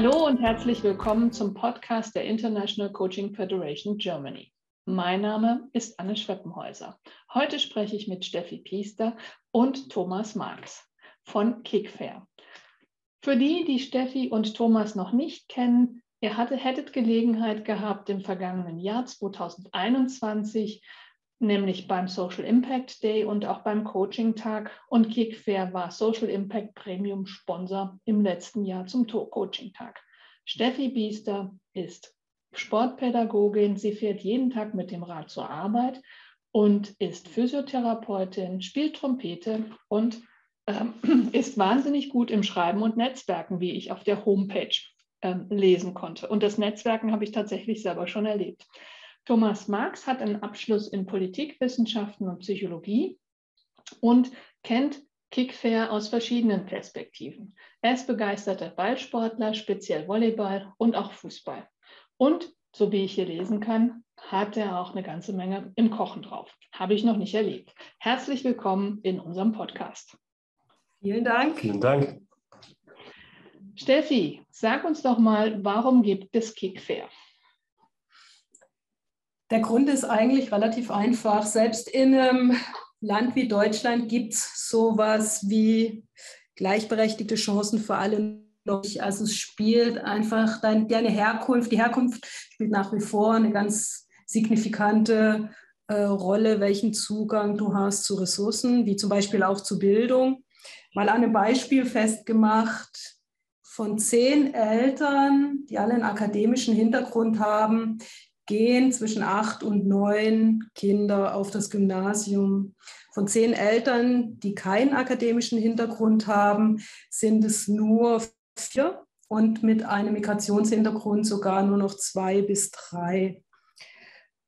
Hallo und herzlich willkommen zum Podcast der International Coaching Federation Germany. Mein Name ist Anne Schweppenhäuser. Heute spreche ich mit Steffi Piester und Thomas Marx von Kickfair. Für die, die Steffi und Thomas noch nicht kennen, ihr hattet, hättet Gelegenheit gehabt, im vergangenen Jahr 2021 nämlich beim Social Impact Day und auch beim Coaching Tag. Und Kickfair war Social Impact Premium Sponsor im letzten Jahr zum Coaching Tag. Steffi Biester ist Sportpädagogin. Sie fährt jeden Tag mit dem Rad zur Arbeit und ist Physiotherapeutin, spielt Trompete und ähm, ist wahnsinnig gut im Schreiben und Netzwerken, wie ich auf der Homepage ähm, lesen konnte. Und das Netzwerken habe ich tatsächlich selber schon erlebt. Thomas Marx hat einen Abschluss in Politikwissenschaften und Psychologie und kennt Kickfair aus verschiedenen Perspektiven. Er ist begeisterter Ballsportler, speziell Volleyball und auch Fußball. Und, so wie ich hier lesen kann, hat er auch eine ganze Menge im Kochen drauf. Habe ich noch nicht erlebt. Herzlich willkommen in unserem Podcast. Vielen Dank. Vielen Dank. Steffi, sag uns doch mal, warum gibt es Kickfair? Der Grund ist eigentlich relativ einfach. Selbst in einem Land wie Deutschland gibt es sowas wie gleichberechtigte Chancen für alle. Also es spielt einfach dein, deine Herkunft, die Herkunft spielt nach wie vor eine ganz signifikante äh, Rolle, welchen Zugang du hast zu Ressourcen, wie zum Beispiel auch zu Bildung. Mal an einem Beispiel festgemacht, von zehn Eltern, die alle einen akademischen Hintergrund haben, gehen zwischen acht und neun Kinder auf das Gymnasium. Von zehn Eltern, die keinen akademischen Hintergrund haben, sind es nur vier und mit einem Migrationshintergrund sogar nur noch zwei bis drei.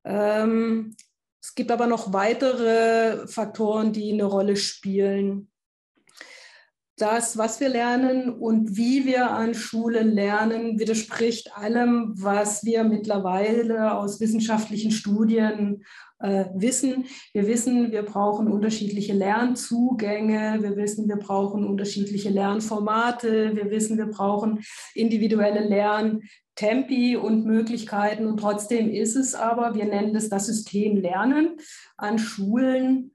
Ähm, es gibt aber noch weitere Faktoren, die eine Rolle spielen das, was wir lernen und wie wir an Schulen lernen, widerspricht allem, was wir mittlerweile aus wissenschaftlichen Studien äh, wissen. Wir wissen, wir brauchen unterschiedliche Lernzugänge, wir wissen, wir brauchen unterschiedliche Lernformate, wir wissen, wir brauchen individuelle Lerntempi und Möglichkeiten. Und trotzdem ist es aber, wir nennen es das System Lernen an Schulen.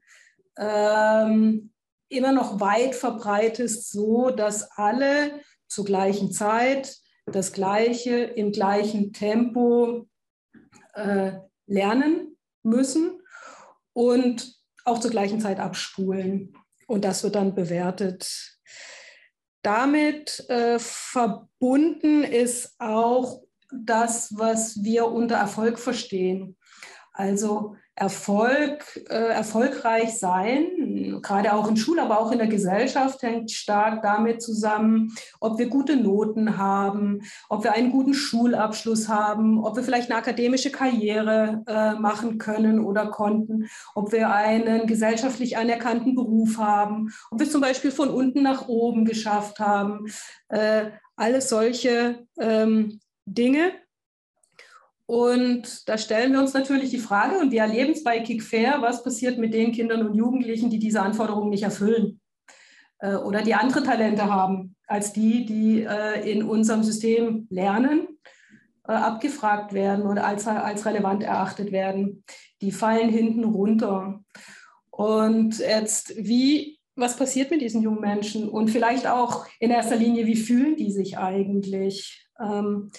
Ähm, immer noch weit verbreitet, so dass alle zur gleichen Zeit das Gleiche im gleichen Tempo äh, lernen müssen und auch zur gleichen Zeit abspulen. Und das wird dann bewertet. Damit äh, verbunden ist auch das, was wir unter Erfolg verstehen. Also Erfolg, äh, erfolgreich sein, gerade auch in Schule, aber auch in der Gesellschaft, hängt stark damit zusammen, ob wir gute Noten haben, ob wir einen guten Schulabschluss haben, ob wir vielleicht eine akademische Karriere äh, machen können oder konnten, ob wir einen gesellschaftlich anerkannten Beruf haben, ob wir zum Beispiel von unten nach oben geschafft haben. Äh, alles solche ähm, Dinge und da stellen wir uns natürlich die Frage, und wir erleben es bei Kickfair, was passiert mit den Kindern und Jugendlichen, die diese Anforderungen nicht erfüllen äh, oder die andere Talente haben als die, die äh, in unserem System lernen, äh, abgefragt werden oder als, als relevant erachtet werden. Die fallen hinten runter. Und jetzt, wie, was passiert mit diesen jungen Menschen? Und vielleicht auch in erster Linie, wie fühlen die sich eigentlich? Ähm,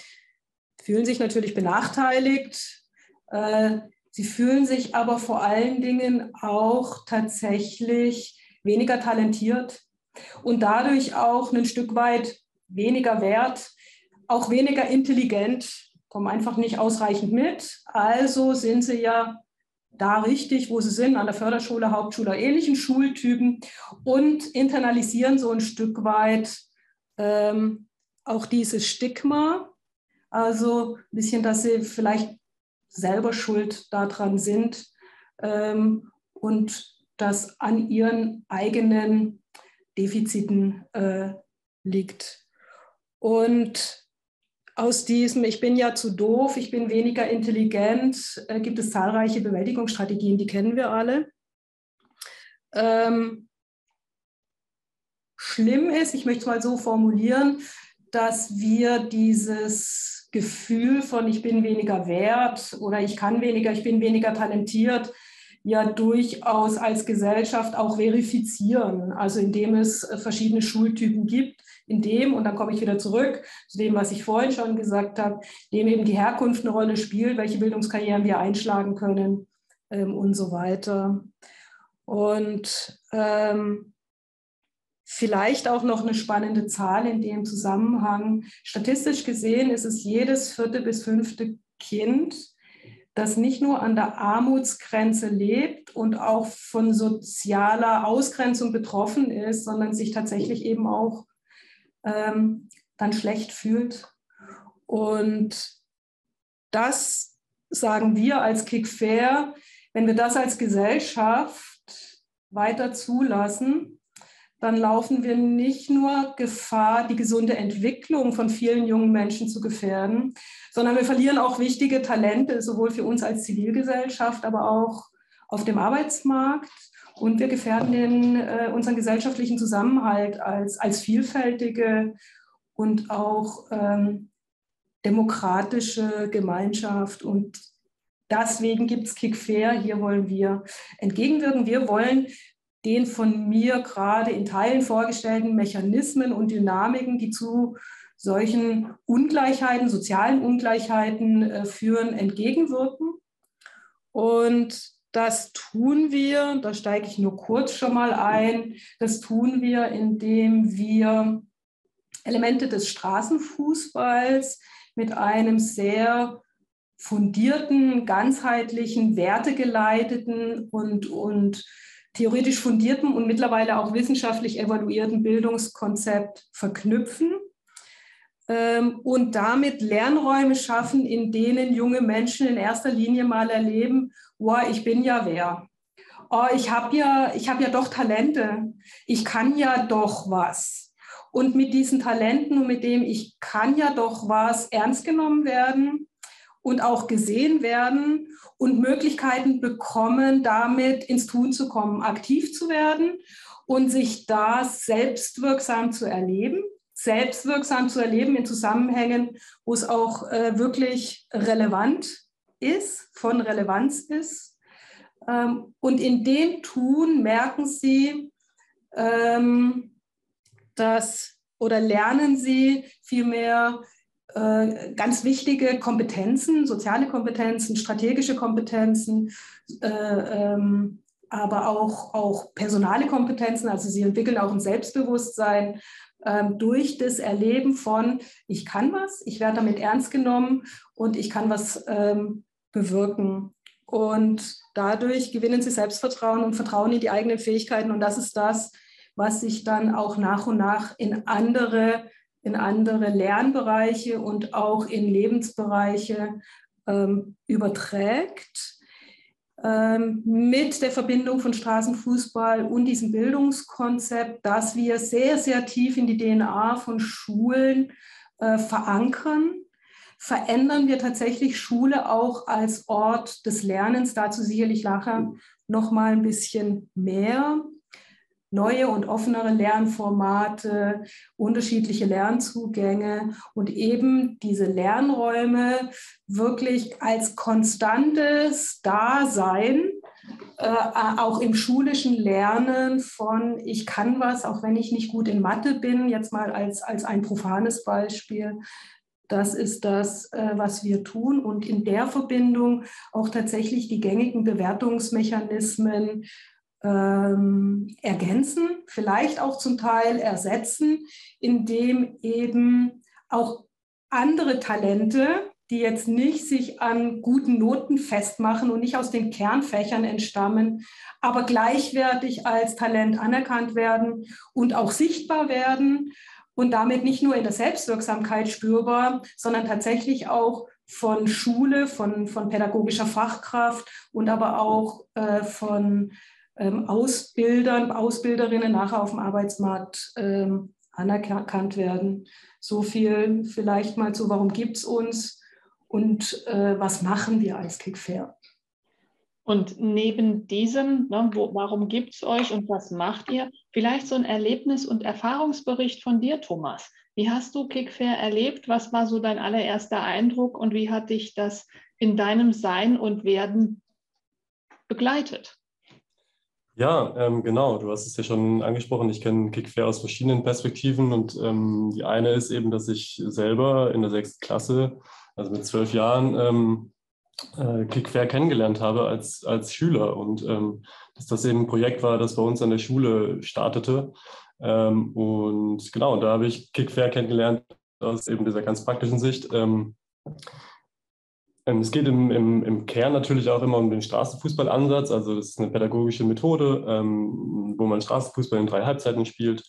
fühlen sich natürlich benachteiligt. Äh, sie fühlen sich aber vor allen Dingen auch tatsächlich weniger talentiert und dadurch auch ein Stück weit weniger wert, auch weniger intelligent, kommen einfach nicht ausreichend mit. Also sind sie ja da richtig, wo sie sind, an der Förderschule, Hauptschule, ähnlichen Schultypen und internalisieren so ein Stück weit ähm, auch dieses Stigma, also ein bisschen, dass sie vielleicht selber schuld daran sind ähm, und das an ihren eigenen Defiziten äh, liegt. Und aus diesem, ich bin ja zu doof, ich bin weniger intelligent, äh, gibt es zahlreiche Bewältigungsstrategien, die kennen wir alle. Ähm, schlimm ist, ich möchte es mal so formulieren, dass wir dieses Gefühl von ich bin weniger wert oder ich kann weniger, ich bin weniger talentiert, ja durchaus als Gesellschaft auch verifizieren. Also indem es äh, verschiedene Schultypen gibt, in dem, und dann komme ich wieder zurück zu dem, was ich vorhin schon gesagt habe, dem eben die Herkunft eine Rolle spielt, welche Bildungskarrieren wir einschlagen können ähm, und so weiter. Und ähm, vielleicht auch noch eine spannende Zahl in dem Zusammenhang. Statistisch gesehen ist es jedes vierte bis fünfte Kind, das nicht nur an der Armutsgrenze lebt und auch von sozialer Ausgrenzung betroffen ist, sondern sich tatsächlich eben auch ähm, dann schlecht fühlt. Und das sagen wir als Kick Fair, wenn wir das als Gesellschaft weiter zulassen, dann laufen wir nicht nur Gefahr, die gesunde Entwicklung von vielen jungen Menschen zu gefährden, sondern wir verlieren auch wichtige Talente, sowohl für uns als Zivilgesellschaft, aber auch auf dem Arbeitsmarkt. Und wir gefährden den, äh, unseren gesellschaftlichen Zusammenhalt als, als vielfältige und auch ähm, demokratische Gemeinschaft. Und deswegen gibt es Kick Fair. Hier wollen wir entgegenwirken. Wir wollen den von mir gerade in Teilen vorgestellten Mechanismen und Dynamiken, die zu solchen Ungleichheiten, sozialen Ungleichheiten äh, führen, entgegenwirken. Und das tun wir, da steige ich nur kurz schon mal ein, das tun wir, indem wir Elemente des Straßenfußballs mit einem sehr fundierten, ganzheitlichen, wertegeleiteten und, und theoretisch fundierten und mittlerweile auch wissenschaftlich evaluierten Bildungskonzept verknüpfen ähm, und damit Lernräume schaffen, in denen junge Menschen in erster Linie mal erleben, oh, ich bin ja wer. Oh, ich habe ja, hab ja doch Talente. Ich kann ja doch was. Und mit diesen Talenten und mit dem ich kann ja doch was ernst genommen werden und auch gesehen werden und Möglichkeiten bekommen, damit ins Tun zu kommen, aktiv zu werden und sich da selbstwirksam zu erleben selbstwirksam zu erleben in Zusammenhängen, wo es auch äh, wirklich relevant ist, von Relevanz ist. Ähm, und in dem Tun merken sie, ähm, dass oder lernen sie vielmehr äh, ganz wichtige Kompetenzen, soziale Kompetenzen, strategische Kompetenzen, äh, ähm, aber auch, auch personale Kompetenzen. Also sie entwickeln auch ein Selbstbewusstsein, ähm, durch das Erleben von, ich kann was, ich werde damit ernst genommen und ich kann was ähm, bewirken. Und dadurch gewinnen sie Selbstvertrauen und Vertrauen in die eigenen Fähigkeiten. Und das ist das, was sich dann auch nach und nach in andere, in andere Lernbereiche und auch in Lebensbereiche ähm, überträgt ähm, mit der Verbindung von Straßenfußball und diesem Bildungskonzept, dass wir sehr, sehr tief in die DNA von Schulen äh, verankern, verändern wir tatsächlich Schule auch als Ort des Lernens. Dazu sicherlich nachher noch mal ein bisschen mehr neue und offenere Lernformate, unterschiedliche Lernzugänge und eben diese Lernräume wirklich als konstantes Dasein, äh, auch im schulischen Lernen von ich kann was, auch wenn ich nicht gut in Mathe bin, jetzt mal als, als ein profanes Beispiel. Das ist das, äh, was wir tun und in der Verbindung auch tatsächlich die gängigen Bewertungsmechanismen ähm, ergänzen, vielleicht auch zum Teil ersetzen, indem eben auch andere Talente, die jetzt nicht sich an guten Noten festmachen und nicht aus den Kernfächern entstammen, aber gleichwertig als Talent anerkannt werden und auch sichtbar werden und damit nicht nur in der Selbstwirksamkeit spürbar, sondern tatsächlich auch von Schule, von, von pädagogischer Fachkraft und aber auch äh, von Ausbildern, Ausbilderinnen nachher auf dem Arbeitsmarkt ähm, anerkannt werden. So viel vielleicht mal zu, warum gibt es uns und äh, was machen wir als Kickfair? Und neben diesem, ne, wo, warum gibt es euch und was macht ihr, vielleicht so ein Erlebnis- und Erfahrungsbericht von dir, Thomas. Wie hast du Kickfair erlebt? Was war so dein allererster Eindruck und wie hat dich das in deinem Sein und Werden begleitet? Ja, ähm, genau. Du hast es ja schon angesprochen. Ich kenne Kickfair aus verschiedenen Perspektiven und ähm, die eine ist eben, dass ich selber in der sechsten Klasse, also mit zwölf Jahren, ähm, äh, Kickfair kennengelernt habe als, als Schüler und ähm, dass das eben ein Projekt war, das bei uns an der Schule startete. Ähm, und genau, da habe ich Kickfair kennengelernt aus eben dieser ganz praktischen Sicht. Ähm, es geht im, im, im, Kern natürlich auch immer um den Straßenfußballansatz. Also das ist eine pädagogische Methode, ähm, wo man Straßenfußball in drei Halbzeiten spielt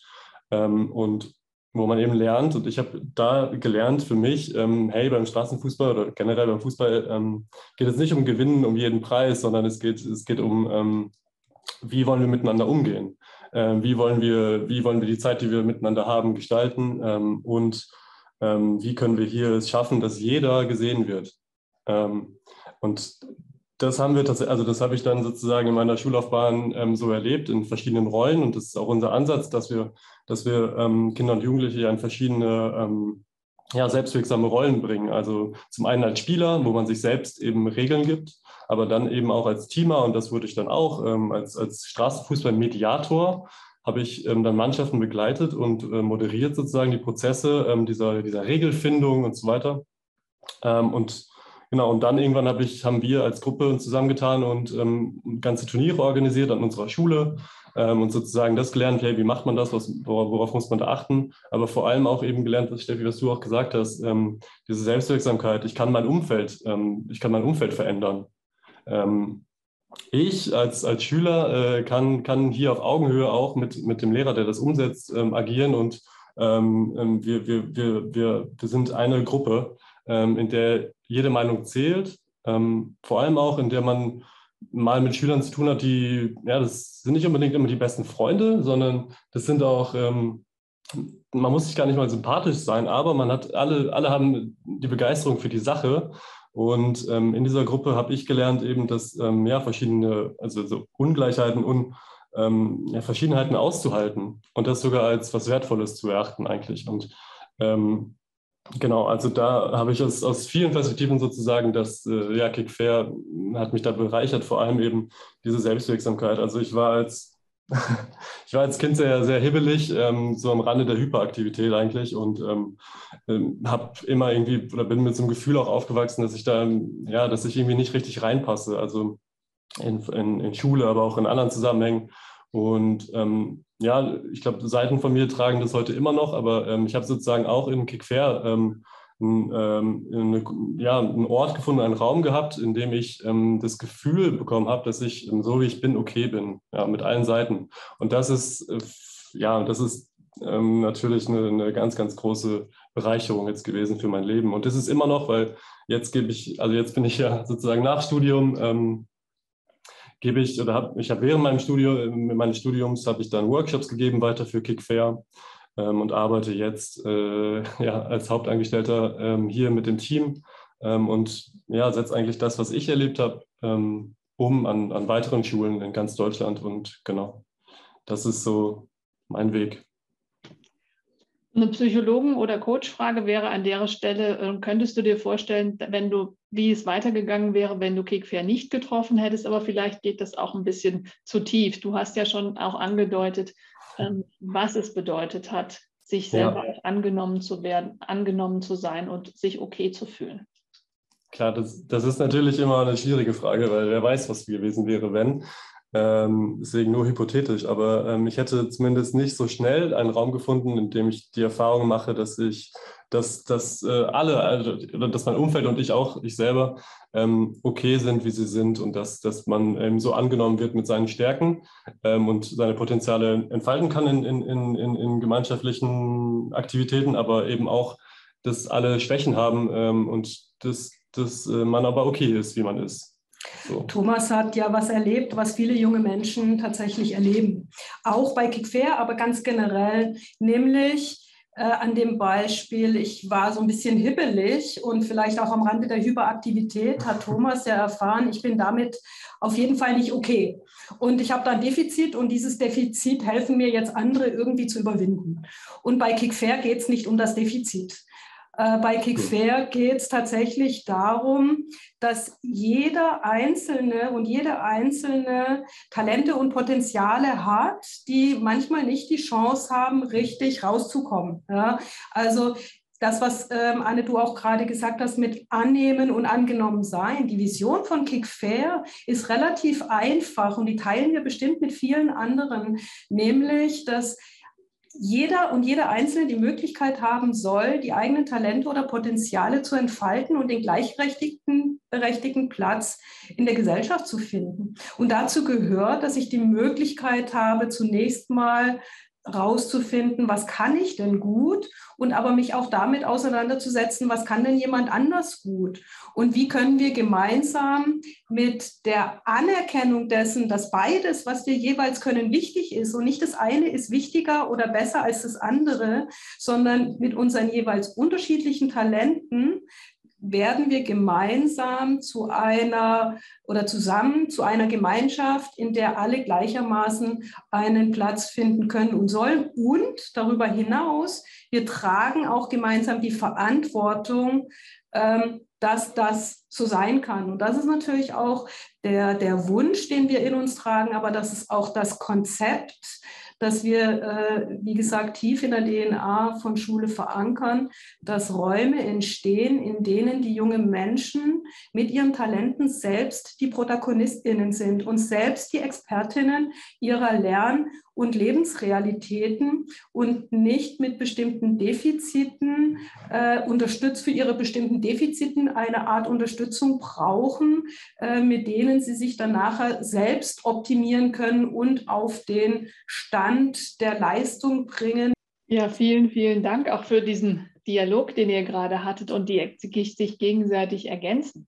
ähm, und wo man eben lernt. Und ich habe da gelernt für mich, ähm, hey, beim Straßenfußball oder generell beim Fußball ähm, geht es nicht um Gewinnen um jeden Preis, sondern es geht, es geht um, ähm, wie wollen wir miteinander umgehen? wie, wollen wir, wie wollen wir die Zeit, die wir miteinander haben, gestalten? und wie können wir hier es schaffen, dass jeder gesehen wird? Ähm, und das haben wir tatsächlich, also das habe ich dann sozusagen in meiner Schullaufbahn ähm, so erlebt in verschiedenen Rollen und das ist auch unser Ansatz, dass wir, dass wir ähm, Kinder und Jugendliche in verschiedene ähm, ja, selbstwirksame Rollen bringen. Also zum einen als Spieler, wo man sich selbst eben Regeln gibt, aber dann eben auch als Teamer und das wurde ich dann auch ähm, als, als Straßenfußball-Mediator habe ich ähm, dann Mannschaften begleitet und äh, moderiert sozusagen die Prozesse dieser, dieser Regelfindung und so weiter. und Genau, und dann irgendwann hab ich, haben wir als Gruppe uns zusammengetan und ähm, ganze Turniere organisiert an unserer Schule ähm, und sozusagen das gelernt, hey, wie macht man das, was, worauf muss man da achten, aber vor allem auch eben gelernt, was Steffi, was du auch gesagt hast, ähm, diese Selbstwirksamkeit, ich kann mein Umfeld, ähm, ich kann mein Umfeld verändern. Ähm, ich als, als Schüler äh, kann, kann hier auf Augenhöhe auch mit, mit dem Lehrer, der das umsetzt, ähm, agieren und wir, wir, wir, wir, wir sind eine Gruppe, in der jede Meinung zählt, ähm, vor allem auch, in der man mal mit Schülern zu tun hat, die, ja, das sind nicht unbedingt immer die besten Freunde, sondern das sind auch, ähm, man muss sich gar nicht mal sympathisch sein, aber man hat, alle, alle haben die Begeisterung für die Sache. Und ähm, in dieser Gruppe habe ich gelernt, eben, dass ähm, ja, verschiedene, also so Ungleichheiten und ähm, ja, Verschiedenheiten auszuhalten und das sogar als was Wertvolles zu erachten eigentlich. Und ähm, Genau, also da habe ich aus, aus vielen Perspektiven sozusagen das, äh, ja, Kickfair hat mich da bereichert, vor allem eben diese Selbstwirksamkeit. Also ich war als, ich war als Kind sehr, sehr hibbelig, ähm, so am Rande der Hyperaktivität eigentlich und ähm, ähm, habe immer irgendwie oder bin mit so einem Gefühl auch aufgewachsen, dass ich da, ja, dass ich irgendwie nicht richtig reinpasse, also in, in, in Schule, aber auch in anderen Zusammenhängen. Und ähm, ja, ich glaube, Seiten von mir tragen das heute immer noch, aber ähm, ich habe sozusagen auch in Kickfair ähm, ein, ähm, eine, ja, einen Ort gefunden, einen Raum gehabt, in dem ich ähm, das Gefühl bekommen habe, dass ich ähm, so wie ich bin okay bin, ja, mit allen Seiten. Und das ist, äh, ja, das ist natürlich eine, eine, ganz, ganz große Bereicherung jetzt gewesen für mein Leben. Und das ist immer noch, weil jetzt gebe ich, also jetzt bin ich ja sozusagen nach Studium gebe ich oder habe ich habe während meinem Studium, meines Studiums habe ich dann Workshops gegeben weiter für Kickfair ähm, und arbeite jetzt äh, ja, als Hauptangestellter ähm, hier mit dem Team ähm, und ja, setze eigentlich das, was ich erlebt habe, ähm, um an, an weiteren Schulen in ganz Deutschland und genau, das ist so mein Weg. Eine Psychologen- oder Coachfrage wäre an der Stelle, äh, könntest du dir vorstellen, wenn du, wie es weitergegangen wäre, wenn du Kickfair nicht getroffen hättest, aber vielleicht geht das auch ein bisschen zu tief. Du hast ja schon auch angedeutet, ähm, was es bedeutet hat, sich selber ja. angenommen zu werden, angenommen zu sein und sich okay zu fühlen. Klar, das, das ist natürlich immer eine schwierige Frage, weil wer weiß, was gewesen wäre, wenn. Ähm, deswegen nur hypothetisch, aber ähm, ich hätte zumindest nicht so schnell einen Raum gefunden, in dem ich die Erfahrung mache, dass ich, dass, dass äh, alle, also, dass mein Umfeld und ich auch, ich selber, ähm, okay sind, wie sie sind und dass, dass man ähm, so angenommen wird mit seinen Stärken ähm, und seine Potenziale entfalten kann in, in, in, in gemeinschaftlichen Aktivitäten, aber eben auch, dass alle Schwächen haben ähm, und dass, dass äh, man aber okay ist, wie man ist. So. Thomas hat ja was erlebt, was viele junge Menschen tatsächlich erleben. Auch bei Kickfair, aber ganz generell, nämlich an dem Beispiel, ich war so ein bisschen hibbelig und vielleicht auch am Rande der Hyperaktivität, hat Thomas ja erfahren, ich bin damit auf jeden Fall nicht okay. Und ich habe da ein Defizit und dieses Defizit helfen mir jetzt andere irgendwie zu überwinden. Und bei Kickfair geht es nicht um das Defizit. Äh, bei Kickfair geht es tatsächlich darum, dass jeder Einzelne und jede Einzelne Talente und Potenziale hat, die manchmal nicht die Chance haben, richtig rauszukommen. Ja? Also das, was ähm, Anne, du auch gerade gesagt hast, mit annehmen und angenommen sein. Die Vision von Kickfair ist relativ einfach und die teilen wir bestimmt mit vielen anderen, nämlich, dass jeder und jede Einzelne die Möglichkeit haben soll, die eigenen Talente oder Potenziale zu entfalten und den gleichberechtigten berechtigten Platz in der Gesellschaft zu finden. Und dazu gehört, dass ich die Möglichkeit habe, zunächst mal rauszufinden, was kann ich denn gut? Und aber mich auch damit auseinanderzusetzen, was kann denn jemand anders gut? Und wie können wir gemeinsam mit der Anerkennung dessen, dass beides, was wir jeweils können, wichtig ist und nicht das eine ist wichtiger oder besser als das andere, sondern mit unseren jeweils unterschiedlichen Talenten werden wir gemeinsam zu einer oder zusammen zu einer Gemeinschaft, in der alle gleichermaßen einen Platz finden können und sollen. Und darüber hinaus, wir tragen auch gemeinsam die Verantwortung, ähm, dass das so sein kann. Und das ist natürlich auch der, der Wunsch, den wir in uns tragen, aber das ist auch das Konzept, dass wir, äh, wie gesagt, tief in der DNA von Schule verankern, dass Räume entstehen, in denen die jungen Menschen mit ihren Talenten selbst die Protagonistinnen sind und selbst die Expertinnen ihrer Lern- und Lebensrealitäten und nicht mit bestimmten Defiziten äh, unterstützt für ihre bestimmten Defiziten eine Art Unterstützung brauchen, äh, mit denen sie sich dann nachher selbst optimieren können und auf den Stand der Leistung bringen. Ja, vielen, vielen Dank auch für diesen Dialog, den ihr gerade hattet und die sich gegenseitig ergänzen.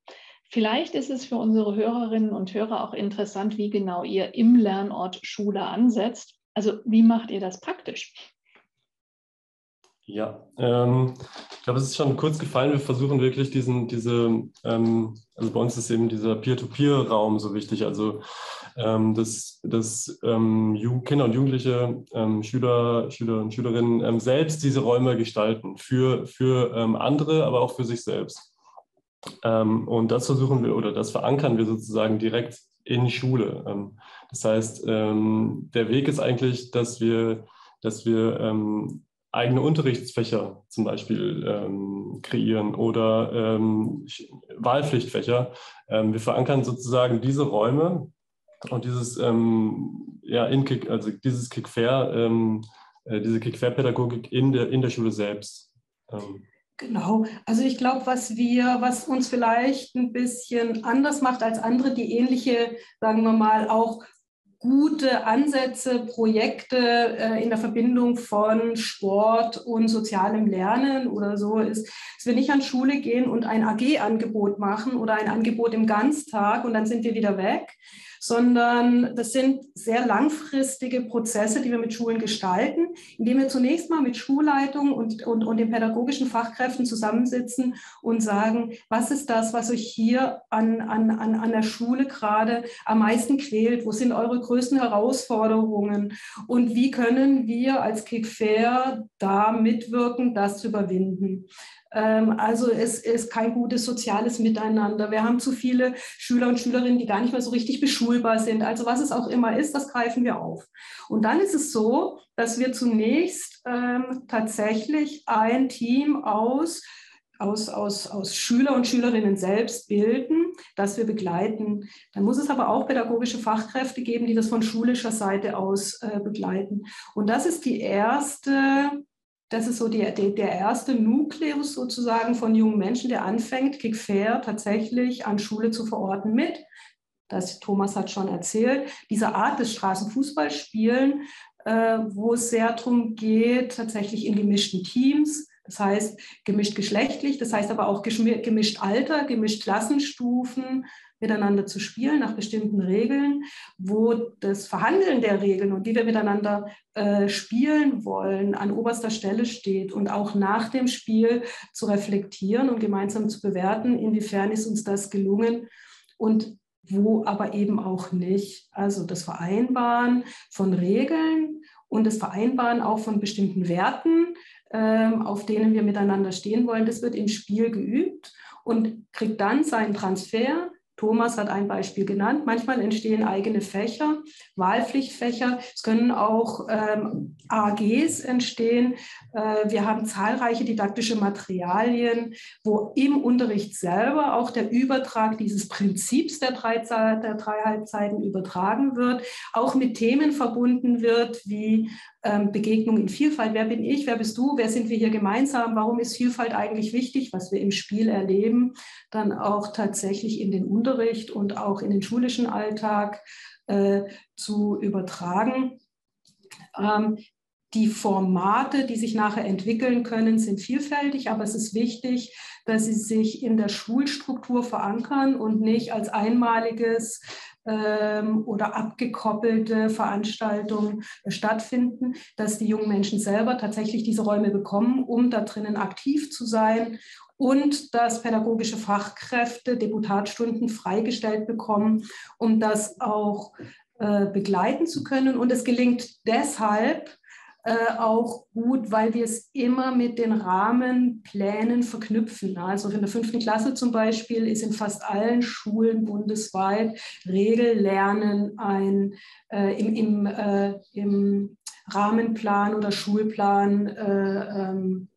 Vielleicht ist es für unsere Hörerinnen und Hörer auch interessant, wie genau ihr im Lernort Schule ansetzt. Also wie macht ihr das praktisch? Ja, ähm, ich glaube, es ist schon kurz gefallen. Wir versuchen wirklich diesen, diese, ähm, also bei uns ist eben dieser Peer-to-Peer-Raum so wichtig. Also, ähm, dass, dass ähm, Kinder und Jugendliche, ähm, Schüler, Schüler und Schülerinnen ähm, selbst diese Räume gestalten für, für andere, aber auch für sich selbst. und das versuchen wir oder das verankern wir sozusagen direkt in Schule. Ähm, das heißt, ähm, der Weg ist eigentlich, dass wir, dass wir ähm, eigene Unterrichtsfächer zum Beispiel ähm, kreieren oder ähm, Wahlpflichtfächer. Ähm, wir verankern sozusagen diese Räume und dieses, ja, in Kick, also dieses Kickfair, äh, diese Kickfair-Pädagogik in der, in der Schule selbst. Genau, also ich glaube, was wir, was uns vielleicht ein bisschen anders macht als andere, die ähnliche, sagen wir mal, auch gute Ansätze, Projekte äh, in der Verbindung von Sport und sozialem Lernen oder so ist, dass wir nicht an Schule gehen und ein AG-Angebot machen oder ein Angebot im Ganztag und dann sind wir wieder weg, sondern das sind sehr langfristige Prozesse, die wir mit Schulen gestalten, indem wir zunächst mal mit Schulleitung und, und, und den pädagogischen Fachkräften zusammensitzen und sagen, was ist das, was euch hier an, an, an, an der Schule gerade am meisten quält? Wo sind eure größten Herausforderungen? Und wie können wir als Kickfair da mitwirken, das zu überwinden? Ähm, also es ist kein gutes soziales Miteinander. Wir haben zu viele Schüler und Schülerinnen, die gar nicht mehr so richtig beschulbar sind. Also was es auch immer ist, das greifen wir auf. Und dann ist es so, dass wir zunächst ähm, tatsächlich ein Team aus aus, aus, aus Schüler und Schülerinnen selbst bilden, das wir begleiten. Dann muss es aber auch pädagogische Fachkräfte geben, die das von schulischer Seite aus äh, begleiten. Und das ist die erste das ist so die, die, der erste Nukleus sozusagen von jungen Menschen, der anfängt, Kickfair tatsächlich an Schule zu verorten mit. Das Thomas hat schon erzählt, diese Art des Straßenfußballspielen, äh, wo es sehr darum geht, tatsächlich in gemischten Teams, Das heißt gemischt geschlechtlich, das heißt aber auch gemischt Alter, gemischt Klassenstufen, miteinander zu spielen nach bestimmten Regeln, wo das Verhandeln der Regeln und wie wir miteinander äh, spielen wollen an oberster Stelle steht und auch nach dem Spiel zu reflektieren und gemeinsam zu bewerten, inwiefern ist uns das gelungen und wo aber eben auch nicht. Also das Vereinbaren von Regeln und das Vereinbaren auch von bestimmten Werten, auf denen wir miteinander stehen wollen, das wird im Spiel geübt und kriegt dann seinen Transfer Thomas hat ein Beispiel genannt. Manchmal entstehen eigene Fächer, Wahlpflichtfächer. Es können auch ähm, AGs entstehen. Äh, wir haben zahlreiche didaktische Materialien, wo im Unterricht selber auch der Übertrag dieses Prinzips der drei, der drei Halbzeiten übertragen wird, auch mit Themen verbunden wird wie ähm, Begegnung in Vielfalt. Wer bin ich? Wer bist du? Wer sind wir hier gemeinsam? Warum ist Vielfalt eigentlich wichtig, was wir im Spiel erleben, dann auch tatsächlich in den Unterricht und auch in den schulischen Alltag äh, zu übertragen? Ähm, die Formate, die sich nachher entwickeln können, sind vielfältig, aber es ist wichtig, dass sie sich in der Schulstruktur verankern und nicht als einmaliges ähm, oder abgekoppelte Veranstaltungen stattfinden, dass die jungen Menschen selber tatsächlich diese Räume bekommen, um da drinnen aktiv zu sein und dass pädagogische Fachkräfte Deputatstunden freigestellt bekommen, um das auch äh, begleiten zu können. Und es gelingt deshalb, äh, auch gut, weil wir es immer mit den Rahmenplänen verknüpfen. Also in der fünften Klasse zum Beispiel ist in fast allen Schulen bundesweit Regellernen ein, äh, im, im, äh, im, Rahmenplan oder Schulplan äh, ähm,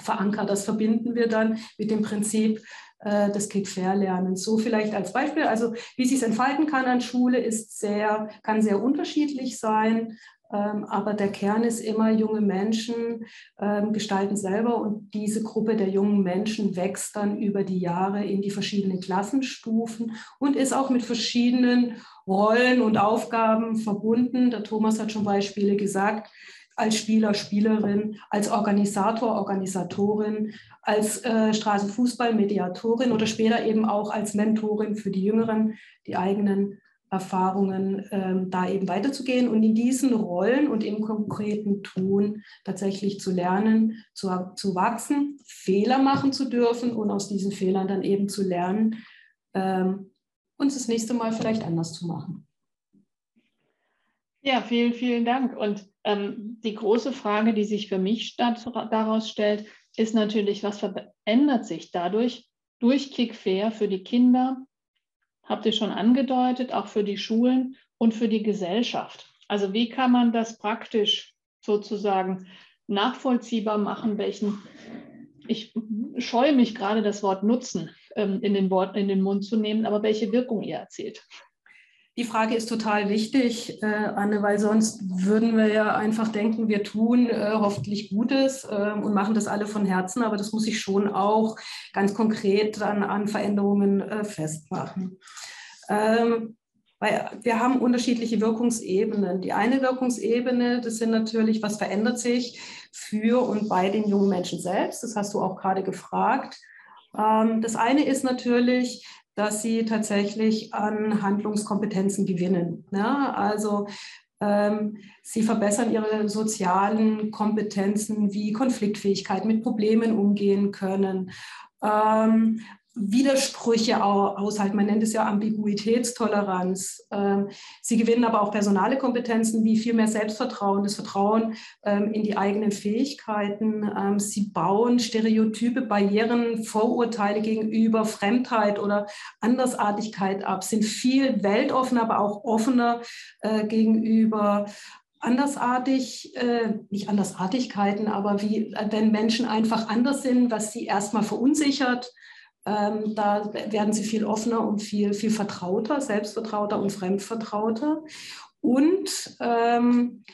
verankert. Das verbinden wir dann mit dem Prinzip äh, des Kick-Fair-Lernens. So vielleicht als Beispiel. Also wie sich entfalten kann an Schule, ist sehr, kann sehr unterschiedlich sein. Ähm, aber der Kern ist immer, junge Menschen ähm, gestalten selber und diese Gruppe der jungen Menschen wächst dann über die Jahre in die verschiedenen Klassenstufen und ist auch mit verschiedenen Rollen und Aufgaben verbunden. Der Thomas hat schon Beispiele gesagt als Spieler, Spielerin, als Organisator, Organisatorin, als äh, Straßenfußball-Mediatorin oder später eben auch als Mentorin für die Jüngeren, die eigenen Erfahrungen ähm, da eben weiterzugehen und in diesen Rollen und im konkreten Tun tatsächlich zu lernen, zu, zu wachsen, Fehler machen zu dürfen und aus diesen Fehlern dann eben zu lernen ähm, und das nächste Mal vielleicht anders zu machen. Ja, vielen, vielen Dank. Und ähm, die große Frage, die sich für mich daraus stellt, ist natürlich, was verändert sich dadurch durch Kickfair für die Kinder, habt ihr schon angedeutet, auch für die Schulen und für die Gesellschaft. Also wie kann man das praktisch sozusagen nachvollziehbar machen, welchen, ich scheue mich gerade das Wort Nutzen ähm, in, den Wort, in den Mund zu nehmen, aber welche Wirkung ihr erzielt. Die Frage ist total wichtig, äh, Anne, weil sonst würden wir ja einfach denken, wir tun äh, hoffentlich Gutes äh, und machen das alle von Herzen, aber das muss ich schon auch ganz konkret an, an Veränderungen äh, festmachen. Ähm, weil wir haben unterschiedliche Wirkungsebenen. Die eine Wirkungsebene, das sind natürlich, was verändert sich für und bei den jungen Menschen selbst. Das hast du auch gerade gefragt. Ähm, das eine ist natürlich, dass sie tatsächlich an Handlungskompetenzen gewinnen. Ja, also ähm, sie verbessern ihre sozialen Kompetenzen wie Konfliktfähigkeit, mit Problemen umgehen können, ähm, Widersprüche aushalten. Man nennt es ja Ambiguitätstoleranz. Ähm, sie gewinnen aber auch personale Kompetenzen wie viel mehr Selbstvertrauen, das Vertrauen ähm, in die eigenen Fähigkeiten. Ähm, sie bauen Stereotype, Barrieren, Vorurteile gegenüber Fremdheit oder Andersartigkeit ab, sind viel weltoffener, aber auch offener äh, gegenüber andersartig, äh, nicht Andersartigkeiten, aber wie, wenn Menschen einfach anders sind, was sie erstmal verunsichert, ähm, da werden sie viel offener und viel, viel vertrauter, selbstvertrauter und fremdvertrauter. Und ähm,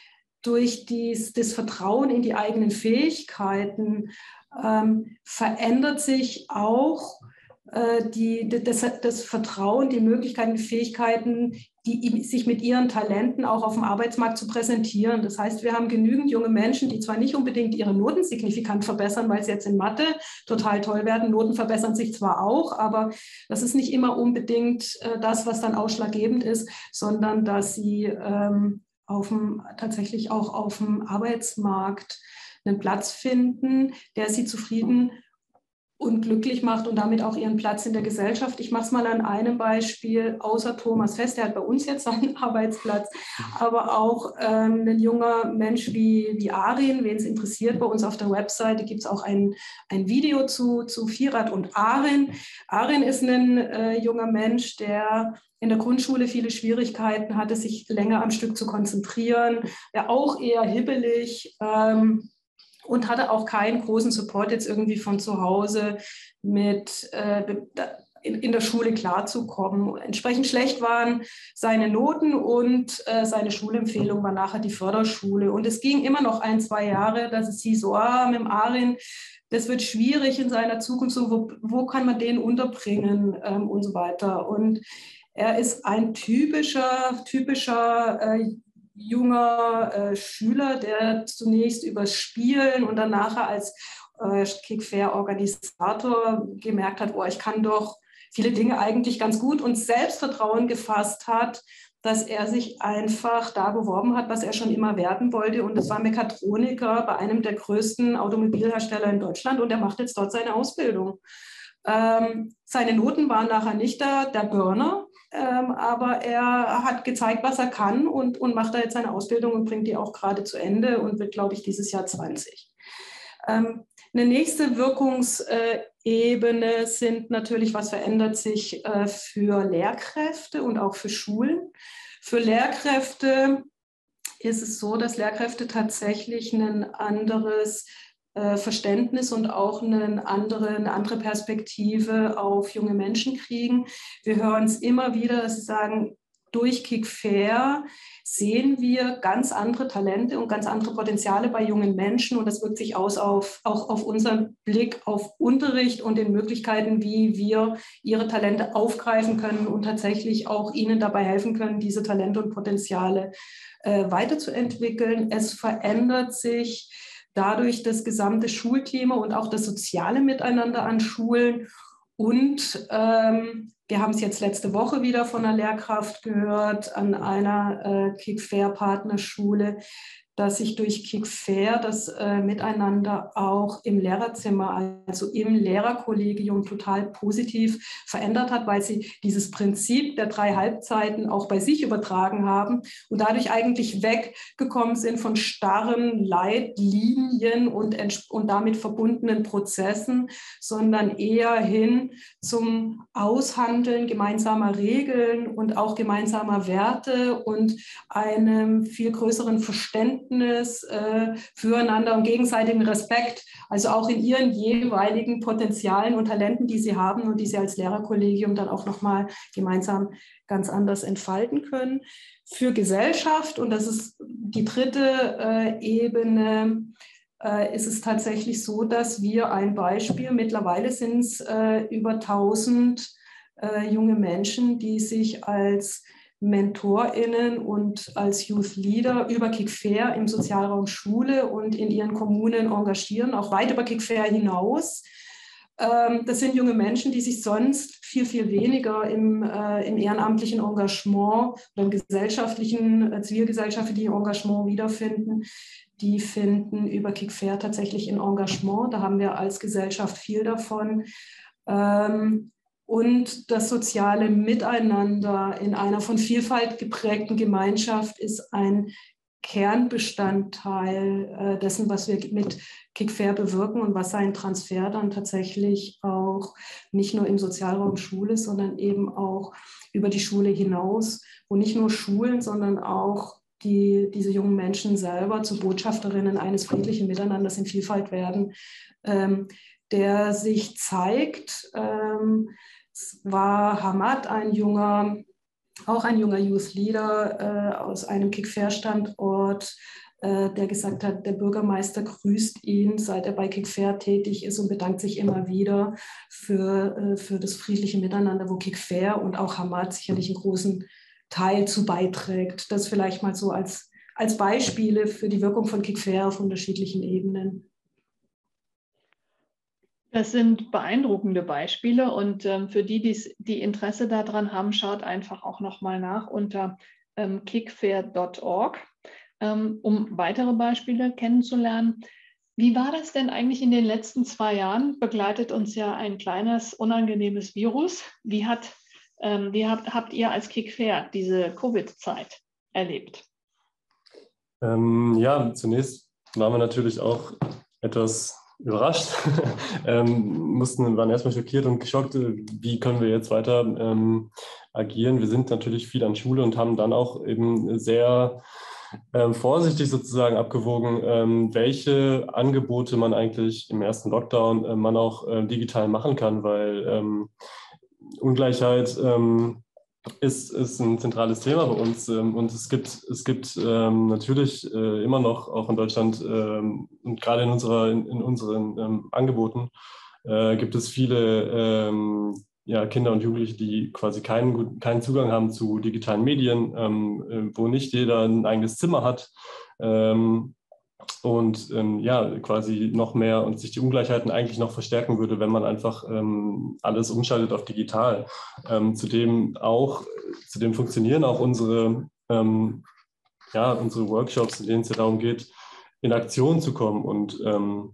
durch dies, das Vertrauen in die eigenen Fähigkeiten ähm, verändert sich auch äh, die, das, das Vertrauen, die Möglichkeiten, die Fähigkeiten die, sich mit ihren Talenten auch auf dem Arbeitsmarkt zu präsentieren. Das heißt, wir haben genügend junge Menschen, die zwar nicht unbedingt ihre Noten signifikant verbessern, weil sie jetzt in Mathe total toll werden. Noten verbessern sich zwar auch, aber das ist nicht immer unbedingt äh, das, was dann ausschlaggebend ist, sondern dass sie ähm, auf dem, tatsächlich auch auf dem Arbeitsmarkt einen Platz finden, der sie zufrieden und glücklich macht und damit auch ihren Platz in der Gesellschaft. Ich mache es mal an einem Beispiel, außer Thomas Fest, der hat bei uns jetzt seinen Arbeitsplatz, aber auch ähm, ein junger Mensch wie, wie Arin, wen es interessiert, bei uns auf der Webseite gibt es auch ein, ein Video zu, zu Vierrad und Arin. Arin ist ein äh, junger Mensch, der in der Grundschule viele Schwierigkeiten hatte, sich länger am Stück zu konzentrieren, ja auch eher hibbelig. Ähm, und hatte auch keinen großen Support jetzt irgendwie von zu Hause mit äh, in, in, der Schule klarzukommen. Entsprechend schlecht waren seine Noten und äh, seine Schulempfehlung war nachher die Förderschule. Und es ging immer noch ein, zwei Jahre, dass es hieß, so, ah, mit dem Arin, das wird schwierig in seiner Zukunft, so, wo, wo kann man den unterbringen ähm, und so weiter. Und er ist ein typischer, typischer äh, junger äh, Schüler, der zunächst übers Spielen und dann nachher als äh, Kickfair-Organisator gemerkt hat, oh, ich kann doch viele Dinge eigentlich ganz gut und Selbstvertrauen gefasst hat, dass er sich einfach da beworben hat, was er schon immer werden wollte. Und das war Mechatroniker bei einem der größten Automobilhersteller in Deutschland und er macht jetzt dort seine Ausbildung. Ähm, seine Noten waren nachher nicht der, der Burner, ähm, aber er hat gezeigt, was er kann und, und macht da jetzt seine Ausbildung und bringt die auch gerade zu Ende und wird, glaube ich, dieses Jahr 20. Ähm, eine nächste Wirkungsebene sind natürlich, was verändert sich äh, für Lehrkräfte und auch für Schulen. Für Lehrkräfte ist es so, dass Lehrkräfte tatsächlich ein anderes äh, Verständnis und auch eine andere, eine andere Perspektive auf junge Menschen kriegen. Wir hören es immer wieder, dass sie sagen, durch Kick Fair sehen wir ganz andere Talente und ganz andere Potenziale bei jungen Menschen und das wirkt sich aus auf, auch auf unseren Blick auf Unterricht und den Möglichkeiten, wie wir ihre Talente aufgreifen können und tatsächlich auch ihnen dabei helfen können, diese Talente und Potenziale äh, weiterzuentwickeln. Es verändert sich dadurch das gesamte Schulklima und auch das soziale Miteinander an Schulen. Und ähm, wir haben es jetzt letzte Woche wieder von einer Lehrkraft gehört an einer äh, Kick-Fair-Partnerschule, dass sich durch Kickfair das äh, Miteinander auch im Lehrerzimmer, also im Lehrerkollegium total positiv verändert hat, weil sie dieses Prinzip der drei Halbzeiten auch bei sich übertragen haben und dadurch eigentlich weggekommen sind von starren Leitlinien und, und damit verbundenen Prozessen, sondern eher hin zum Aushandeln gemeinsamer Regeln und auch gemeinsamer Werte und einem viel größeren Verständnis Verständnis äh, füreinander und gegenseitigen Respekt, also auch in ihren jeweiligen Potenzialen und Talenten, die sie haben und die sie als Lehrerkollegium dann auch nochmal gemeinsam ganz anders entfalten können. Für Gesellschaft, und das ist die dritte äh, Ebene, äh, ist es tatsächlich so, dass wir ein Beispiel, mittlerweile sind es äh, über 1000 äh, junge Menschen, die sich als MentorInnen und als Youth Leader über Kickfair im Sozialraum Schule und in ihren Kommunen engagieren, auch weit über Kickfair hinaus. Ähm, das sind junge Menschen, die sich sonst viel, viel weniger im, äh, im ehrenamtlichen Engagement oder im gesellschaftlichen, äh, zivilgesellschaftlichen Engagement wiederfinden. Die finden über Kickfair tatsächlich ein Engagement. Da haben wir als Gesellschaft viel davon. Ähm, und das soziale Miteinander in einer von Vielfalt geprägten Gemeinschaft ist ein Kernbestandteil äh, dessen, was wir mit Kickfair bewirken und was sein Transfer dann tatsächlich auch nicht nur im Sozialraum Schule, sondern eben auch über die Schule hinaus, wo nicht nur Schulen, sondern auch die, diese jungen Menschen selber zu Botschafterinnen eines friedlichen Miteinanders in Vielfalt werden, ähm, der sich zeigt, ähm, war Hamad ein junger, auch ein junger Youth Leader äh, aus einem Kickfair-Standort, äh, der gesagt hat, der Bürgermeister grüßt ihn, seit er bei Kickfair tätig ist und bedankt sich immer wieder für, äh, für das friedliche Miteinander, wo Kickfair und auch Hamad sicherlich einen großen Teil zu beiträgt. Das vielleicht mal so als, als Beispiele für die Wirkung von Kickfair auf unterschiedlichen Ebenen. Das sind beeindruckende Beispiele und ähm, für die, die's, die Interesse daran haben, schaut einfach auch nochmal nach unter ähm, kickfair.org, ähm, um weitere Beispiele kennenzulernen. Wie war das denn eigentlich in den letzten zwei Jahren? Begleitet uns ja ein kleines, unangenehmes Virus. Wie, hat, ähm, wie habt, habt ihr als Kickfair diese Covid-Zeit erlebt? Ähm, ja, zunächst waren wir natürlich auch etwas überrascht, ähm, mussten, waren erstmal schockiert und geschockt, äh, wie können wir jetzt weiter ähm, agieren. Wir sind natürlich viel an Schule und haben dann auch eben sehr ähm, vorsichtig sozusagen abgewogen, ähm, welche Angebote man eigentlich im ersten Lockdown äh, man auch äh, digital machen kann, weil ähm, Ungleichheit ähm, ist, ist ein zentrales Thema bei uns. Ähm, und es gibt, es gibt ähm, natürlich äh, immer noch, auch in Deutschland ähm, und gerade in, unserer, in, unseren ähm, Angeboten, äh, gibt es viele ähm, ja, Kinder und Jugendliche, die quasi keinen, keinen Zugang haben zu digitalen Medien, ähm, äh, wo nicht jeder ein eigenes Zimmer hat und ähm, ja, quasi noch mehr und sich die Ungleichheiten eigentlich noch verstärken würde, wenn man einfach ähm, alles umschaltet auf digital. Ähm, zudem auch, zudem funktionieren auch unsere, ähm, ja, unsere Workshops, in denen es ja darum geht, in Aktion zu kommen und ähm,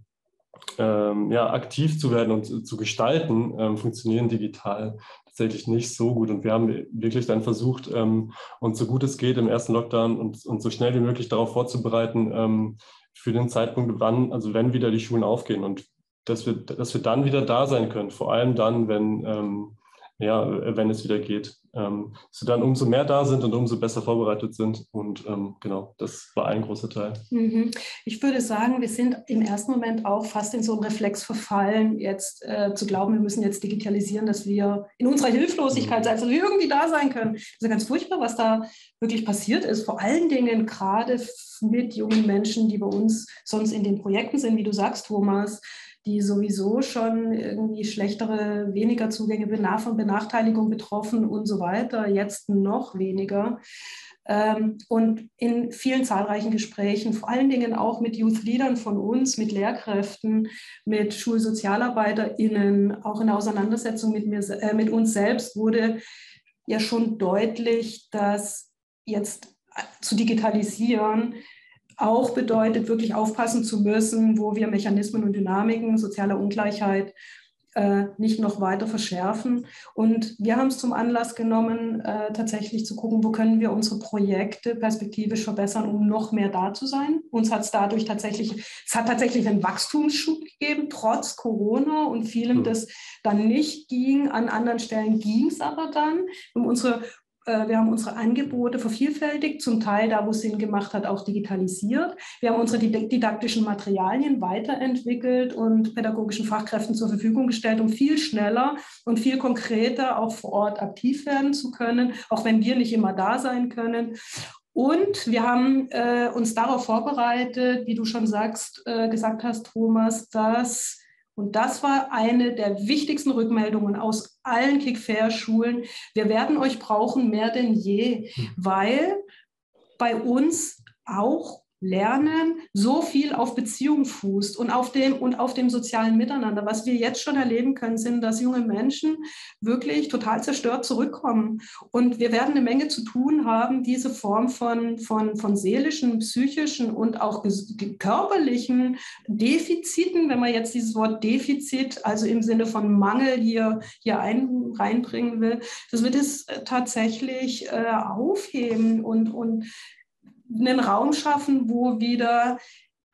ähm, ja, aktiv zu werden und zu gestalten, funktionieren digital tatsächlich nicht so gut. Und wir haben wirklich dann versucht, uns so gut es geht im ersten Lockdown und, und so schnell wie möglich darauf vorzubereiten, für den Zeitpunkt, wann, also wenn wieder die Schulen aufgehen und dass wir, dass wir dann wieder da sein können, vor allem dann, wenn, ähm, ja, wenn es wieder geht. Ähm, dass wir dann umso mehr da sind und umso besser vorbereitet sind. Und ähm, genau, das war ein großer Teil. Mhm. Ich würde sagen, wir sind im ersten Moment auch fast in so einen Reflex verfallen, jetzt äh, zu glauben, wir müssen jetzt digitalisieren, dass wir in unserer Hilflosigkeit sein, dass wir irgendwie da sein können. Das ist ja ganz furchtbar, was da wirklich passiert ist. Vor allen Dingen gerade mit jungen Menschen, die bei uns sonst in den Projekten sind, wie du sagst, Thomas die sowieso schon irgendwie schlechtere, weniger Zugänge von Benachteiligung betroffen und so weiter, jetzt noch weniger. Ähm, und in vielen zahlreichen Gesprächen, vor allen Dingen auch mit Youth Leadern von uns, mit Lehrkräften, mit SchulsozialarbeiterInnen, auch in der Auseinandersetzung mit, mir, äh, mit uns selbst wurde ja schon deutlich, dass jetzt zu digitalisieren auch bedeutet, wirklich aufpassen zu müssen, wo wir Mechanismen und Dynamiken sozialer Ungleichheit äh, nicht noch weiter verschärfen. Und wir haben es zum Anlass genommen, äh, tatsächlich zu gucken, wo können wir unsere Projekte perspektivisch verbessern, um noch mehr da zu sein. Uns hat es dadurch tatsächlich, es hat tatsächlich einen Wachstumsschub gegeben, trotz Corona und vielem, mhm. das dann nicht ging. An anderen Stellen ging es aber dann. Haben unsere wir haben unsere Angebote vervielfältigt, zum Teil da, wo es Sinn gemacht hat, auch digitalisiert. Wir haben unsere didaktischen Materialien weiterentwickelt und pädagogischen Fachkräften zur Verfügung gestellt, um viel schneller und viel konkreter auch vor Ort aktiv werden zu können, auch wenn wir nicht immer da sein können. Und wir haben äh, uns darauf vorbereitet, wie du schon sagst, äh, gesagt hast, Thomas, dass und das war eine der wichtigsten Rückmeldungen aus allen Kick-Fair-Schulen. Wir werden euch brauchen mehr denn je, hm. weil bei uns auch Lernen so viel auf Beziehung fußt und auf dem und auf dem sozialen Miteinander. Was wir jetzt schon erleben können, sind, dass junge Menschen wirklich total zerstört zurückkommen. Und wir werden eine Menge zu tun haben, diese Form von, von, von seelischen, psychischen und auch körperlichen Defiziten, wenn man jetzt dieses Wort Defizit, also im Sinne von Mangel hier, hier ein, reinbringen will, das wird es tatsächlich äh, aufheben und, und einen Raum schaffen, wo wieder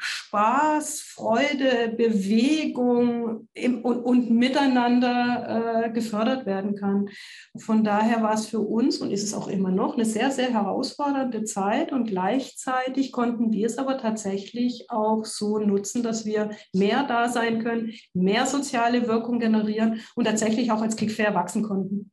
Spaß, Freude, Bewegung im, und, und, miteinander äh, gefördert werden kann. Von daher war es für uns und ist es auch immer noch eine sehr, sehr herausfordernde Zeit und gleichzeitig konnten wir es aber tatsächlich auch so nutzen, dass wir mehr da sein können, mehr soziale Wirkung generieren und tatsächlich auch als Kickfair wachsen konnten.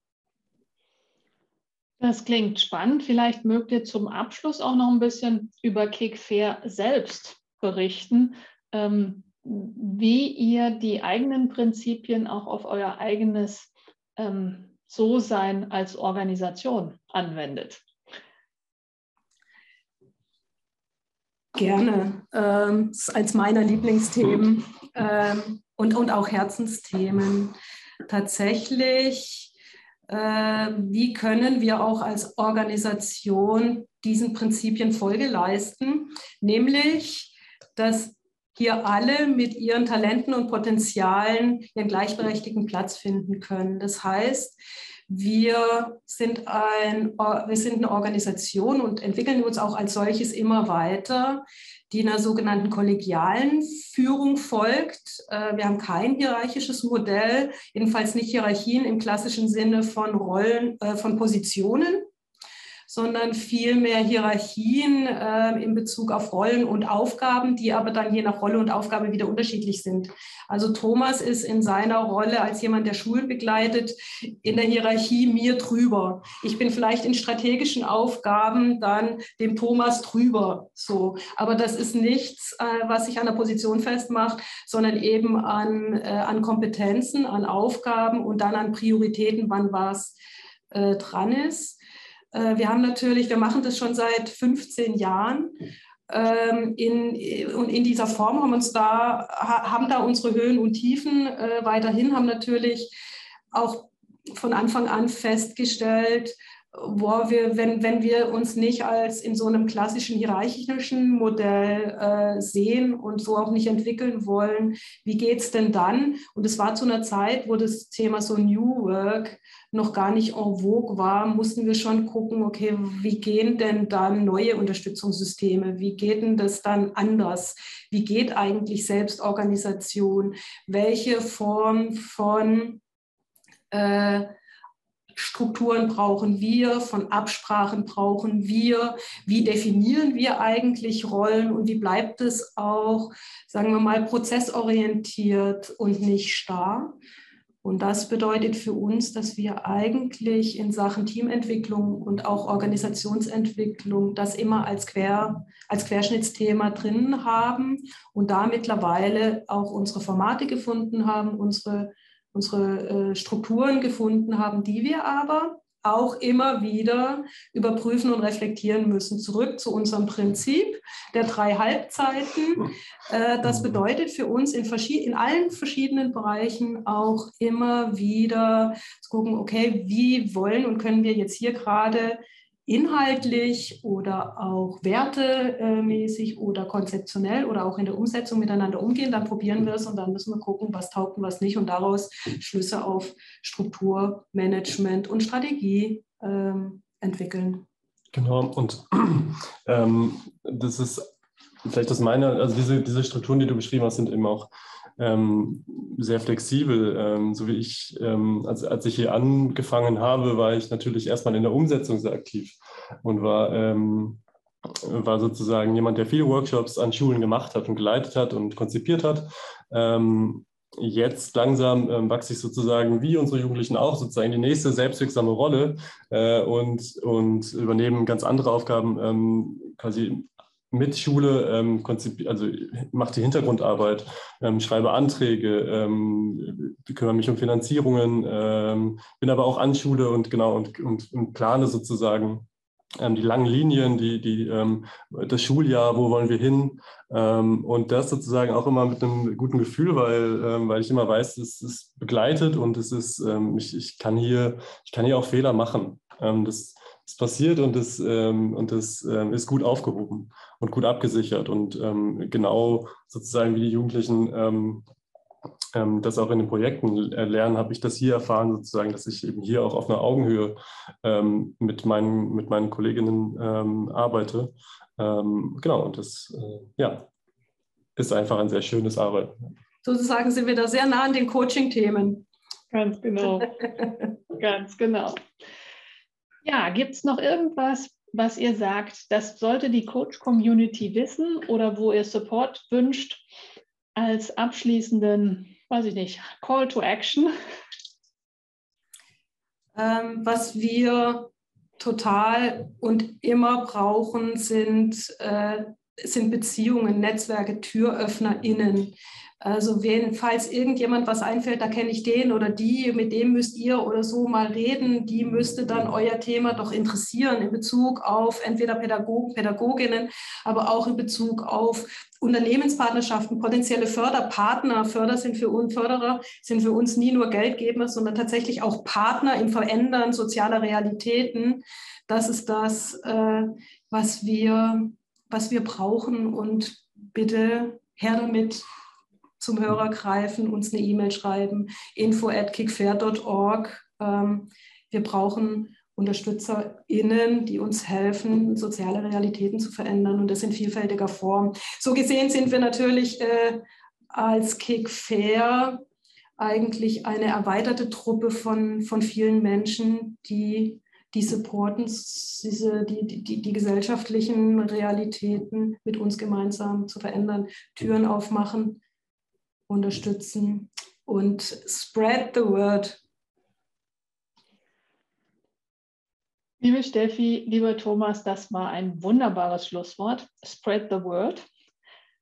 Das klingt spannend. Vielleicht mögt ihr zum Abschluss auch noch ein bisschen über Kickfair selbst berichten, ähm, wie ihr die eigenen Prinzipien auch auf euer eigenes ähm, So-Sein als Organisation anwendet. Gerne. Ähm, das ist eins meiner Lieblingsthemen ähm, und, und auch Herzensthemen. Tatsächlich wie können wir auch als Organisation diesen Prinzipien Folge leisten? Nämlich, dass hier alle mit ihren Talenten und Potenzialen ihren gleichberechtigten Platz finden können. Das heißt, wir sind, ein, wir sind eine Organisation und entwickeln uns auch als solches immer weiter, die einer sogenannten kollegialen Führung folgt. Äh, wir haben kein hierarchisches Modell, jedenfalls nicht Hierarchien im klassischen Sinne von Rollen, äh, von Positionen, sondern vielmehr Hierarchien äh, in Bezug auf Rollen und Aufgaben, die aber dann je nach Rolle und Aufgabe wieder unterschiedlich sind. Also Thomas ist in seiner Rolle als jemand, der Schulen begleitet, in der Hierarchie mir drüber. Ich bin vielleicht in strategischen Aufgaben dann dem Thomas drüber. So, aber das ist nichts, äh, was sich an der Position festmacht, sondern eben an, äh, an Kompetenzen, an Aufgaben und dann an Prioritäten, wann was äh, dran ist. Äh, wir haben natürlich, wir machen das schon seit 15 Jahren. Ähm, in, und in dieser Form haben uns da, haben da unsere Höhen und Tiefen äh, weiterhin, haben natürlich auch von Anfang an festgestellt, wo wir, wenn, wenn wir uns nicht als in so einem klassischen hierarchischen Modell äh, sehen und so auch nicht entwickeln wollen, wie geht es denn dann? Und es war zu einer Zeit, wo das Thema so New Work noch gar nicht en vogue war, mussten wir schon gucken, okay, wie gehen denn dann neue Unterstützungssysteme? Wie geht denn das dann anders? Wie geht eigentlich Selbstorganisation? Welche Form von äh, Strukturen brauchen wir, von Absprachen brauchen wir, wie definieren wir eigentlich Rollen und wie bleibt es auch, sagen wir mal, prozessorientiert und nicht starr. Und das bedeutet für uns, dass wir eigentlich in Sachen Teamentwicklung und auch Organisationsentwicklung das immer als, Quer, als Querschnittsthema drin haben und da mittlerweile auch unsere Formate gefunden haben, unsere, unsere äh, Strukturen gefunden haben, die wir aber auch immer wieder überprüfen und reflektieren müssen. Zurück zu unserem Prinzip der drei Halbzeiten. Äh, das bedeutet für uns in, in allen verschiedenen Bereichen auch immer wieder zu gucken, okay, wie wollen und können wir jetzt hier gerade inhaltlich oder auch wertemäßig oder konzeptionell oder auch in der Umsetzung miteinander umgehen, dann probieren wir es und dann müssen wir gucken, was taugt und was nicht und daraus Schlüsse auf Struktur, Management und Strategie ähm, entwickeln. Genau, und ähm, das ist vielleicht das meine, also diese, diese Strukturen, die du beschrieben hast, sind eben auch ähm, sehr flexibel. Ähm, so wie ich, ähm, als, als ich hier angefangen habe, war ich natürlich erstmal in der Umsetzung sehr aktiv und war, ähm, war sozusagen jemand, der viele Workshops an Schulen gemacht hat und geleitet hat und konzipiert hat. Ähm, jetzt langsam ähm, wachse ich sozusagen wie unsere Jugendlichen auch sozusagen die nächste selbstwirksame Rolle äh, und, und übernehmen ganz andere Aufgaben, quasi mit Schule, ähm, also mache die Hintergrundarbeit, ähm, schreibe Anträge, ähm, kümmere mich um Finanzierungen, ähm, bin aber auch an Schule und genau und, und, und plane sozusagen ähm, die langen Linien, die, die, ähm, das Schuljahr, wo wollen wir hin ähm, und das sozusagen auch immer mit einem guten Gefühl, weil, weil ich immer weiß, es ist begleitet und es ist, ich, ich, kann hier, ich kann hier auch Fehler machen. Das, das passiert und es, und das ist gut aufgehoben und gut abgesichert und genau sozusagen wie die Jugendlichen ähm, das auch in den Projekten lernen, habe ich das hier erfahren, sozusagen, dass ich eben hier auch auf einer Augenhöhe ähm, mit, meinen, mit meinen Kolleginnen ähm, arbeite. Ähm, genau, und das äh, ja, ist einfach ein sehr schönes Arbeiten. Sozusagen sind wir da sehr nah an den Coaching-Themen. Ganz genau. Ganz genau. Ja, gibt es noch irgendwas, was ihr sagt, das sollte die Coach-Community wissen oder wo ihr Support wünscht als abschließenden weiß ich nicht, Call to Action? Ähm, was wir total und immer brauchen, sind, äh, sind Beziehungen, Netzwerke, TüröffnerInnen. Also wenn, falls irgendjemand was einfällt, da kenne ich den oder die, mit dem müsst ihr oder so mal reden, die müsste dann euer Thema doch interessieren in Bezug auf entweder Pädagogen, Pädagoginnen, aber auch in Bezug auf Unternehmenspartnerschaften, potenzielle Förderpartner. Förder sind für uns, Förderer sind für uns nie nur Geldgeber, sondern tatsächlich auch Partner im Verändern sozialer Realitäten. Das ist das, äh, was wir, was wir brauchen und bitte her damit zum Hörer greifen, uns eine E-Mail schreiben, info at kickfair.org. Ähm, wir brauchen UnterstützerInnen, die uns helfen, soziale Realitäten zu verändern und das in vielfältiger Form. So gesehen sind wir natürlich äh, als Kickfair eigentlich eine erweiterte Truppe von, von vielen Menschen, die die supporten, diese, die, die, die gesellschaftlichen Realitäten mit uns gemeinsam zu verändern, Türen aufmachen, unterstützen und spread the word. Liebe Steffi, lieber Thomas, das war ein wunderbares Schlusswort. Spread the word.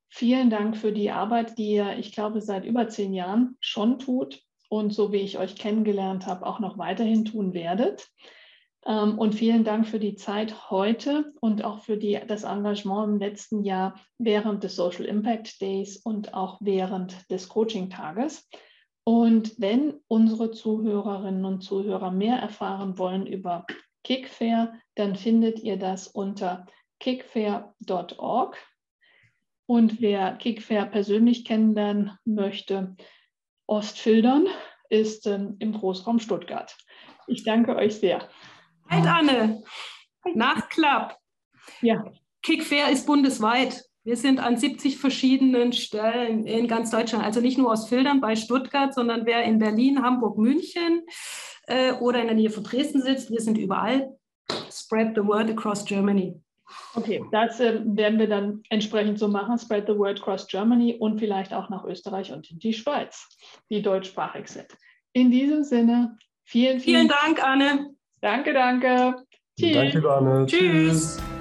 Vielen Dank für die Arbeit, die ihr, ich glaube, seit über zehn Jahren schon tut und so wie ich euch kennengelernt habe, auch noch weiterhin tun werdet. Ähm, und vielen Dank für die Zeit heute und auch für die, das Engagement im letzten Jahr während des Social Impact Days und auch während des Coaching-Tages. Und wenn unsere Zuhörerinnen und Zuhörer mehr erfahren wollen über Kickfair, dann findet ihr das unter kickfair.org. Und wer Kickfair persönlich kennenlernen möchte, Ostfildern ist ähm, im Großraum Stuttgart. Ich danke euch sehr. Halt, Anne. Nachklapp. Ja. Kickfair ist bundesweit. Wir sind an 70 verschiedenen Stellen in ganz Deutschland, also nicht nur aus Filtern bei Stuttgart, sondern wer in Berlin, Hamburg, München äh, oder in der Nähe von Dresden sitzt, wir sind überall. Spread the word across Germany. Okay, das äh, werden wir dann entsprechend so machen. Spread the word across Germany und vielleicht auch nach Österreich und in die Schweiz, die deutschsprachig sind. In diesem Sinne, vielen, vielen, vielen Dank, Anne. Danke, danke. Tschüss. Danke. Tschüss. Tschüss.